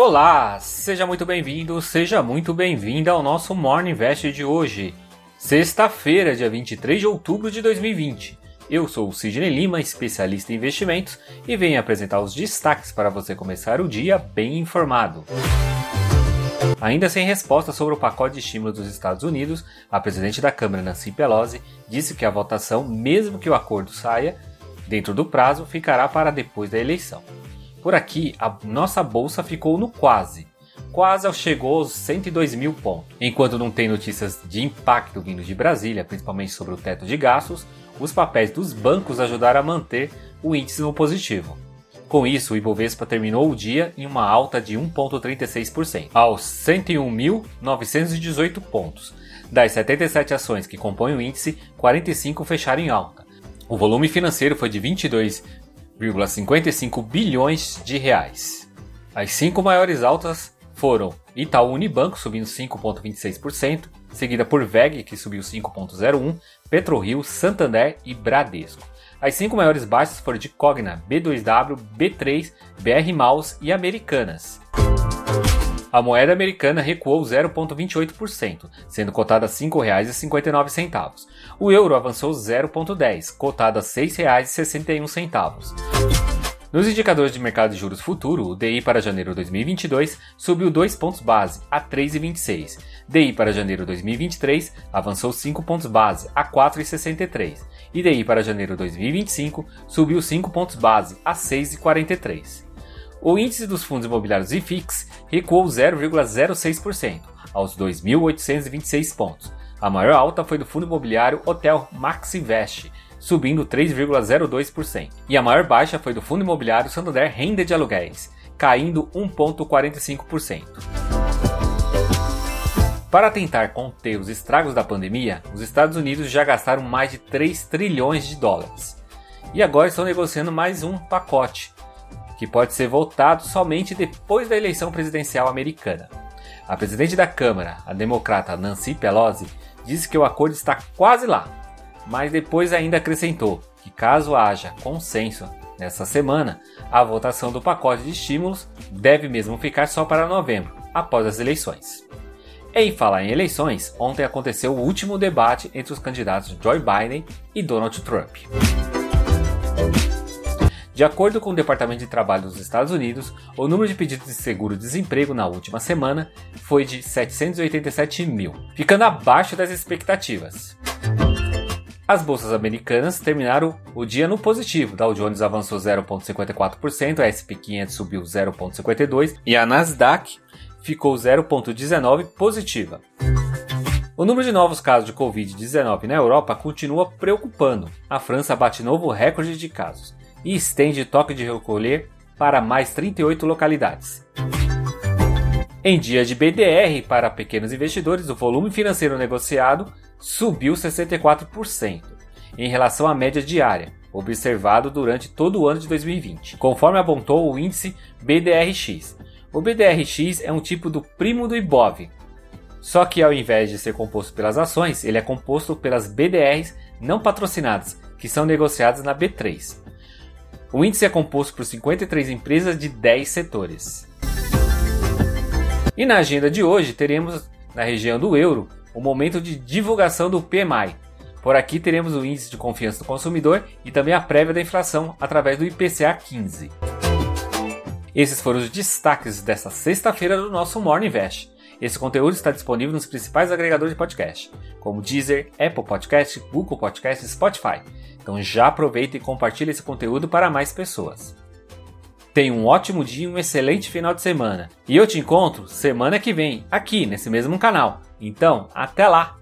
Olá, seja muito bem-vindo, seja muito bem-vinda ao nosso Morning Invest de hoje, sexta-feira, dia 23 de outubro de 2020. Eu sou o Sidney Lima, especialista em investimentos, e venho apresentar os destaques para você começar o dia bem informado. Ainda sem resposta sobre o pacote de estímulo dos Estados Unidos, a presidente da Câmara, Nancy Pelosi, disse que a votação, mesmo que o acordo saia dentro do prazo, ficará para depois da eleição. Por aqui, a nossa bolsa ficou no quase. Quase chegou aos 102 mil pontos. Enquanto não tem notícias de impacto vindo de Brasília, principalmente sobre o teto de gastos, os papéis dos bancos ajudaram a manter o índice no positivo. Com isso, o Ibovespa terminou o dia em uma alta de 1,36%, aos 101.918 pontos. Das 77 ações que compõem o índice, 45 fecharam em alta. O volume financeiro foi de 22,55 bilhões de reais. As cinco maiores altas foram Itaú Unibanco subindo 5,26%, seguida por VEG que subiu 5,01%, PetroRio, Santander e Bradesco. As cinco maiores baixas foram de Cogna, B2W, B3, BR Maus e Americanas. A moeda americana recuou 0,28%, sendo cotada a R$ 5,59. O euro avançou 0,10%, cotado a R$ 6,61. Nos indicadores de mercado de juros futuro, o DI para janeiro de 2022 subiu 2 pontos base a 3,26. DI para janeiro de 2023 avançou 5 pontos base a 4,63. E DI para janeiro de 2025 subiu 5 pontos base a 6,43. O índice dos fundos imobiliários IFIX recuou 0,06% aos 2.826 pontos. A maior alta foi do fundo imobiliário Hotel Maxivest, subindo 3,02%. E a maior baixa foi do fundo imobiliário Santander Renda de Aluguéis, caindo 1,45%. Para tentar conter os estragos da pandemia, os Estados Unidos já gastaram mais de 3 trilhões de dólares. E agora estão negociando mais um pacote, que pode ser votado somente depois da eleição presidencial americana. A presidente da Câmara, a democrata Nancy Pelosi, disse que o acordo está quase lá mas depois ainda acrescentou que, caso haja consenso nessa semana, a votação do pacote de estímulos deve mesmo ficar só para novembro, após as eleições. Em falar em eleições, ontem aconteceu o último debate entre os candidatos Joe Biden e Donald Trump. De acordo com o Departamento de Trabalho dos Estados Unidos, o número de pedidos de seguro-desemprego na última semana foi de 787 mil, ficando abaixo das expectativas. As bolsas americanas terminaram o dia no positivo. Dow Jones avançou 0,54%, a SP 500 subiu 0,52% e a Nasdaq ficou 0,19% positiva. O número de novos casos de Covid-19 na Europa continua preocupando. A França bate novo recorde de casos e estende toque de recolher para mais 38 localidades. Em dia de BDR para pequenos investidores, o volume financeiro negociado subiu 64% em relação à média diária, observado durante todo o ano de 2020, conforme apontou o índice BDRX. O BDRX é um tipo do primo do IBOV, só que ao invés de ser composto pelas ações, ele é composto pelas BDRs não patrocinadas, que são negociadas na B3. O índice é composto por 53 empresas de 10 setores. E na agenda de hoje teremos na região do euro o momento de divulgação do PMI. Por aqui teremos o índice de confiança do consumidor e também a prévia da inflação através do IPCA 15. Esses foram os destaques desta sexta-feira do nosso Morning Invest. Esse conteúdo está disponível nos principais agregadores de podcast, como Deezer, Apple Podcast, Google Podcast e Spotify. Então já aproveita e compartilhe esse conteúdo para mais pessoas. Tenha um ótimo dia e um excelente final de semana. E eu te encontro semana que vem, aqui nesse mesmo canal. Então, até lá!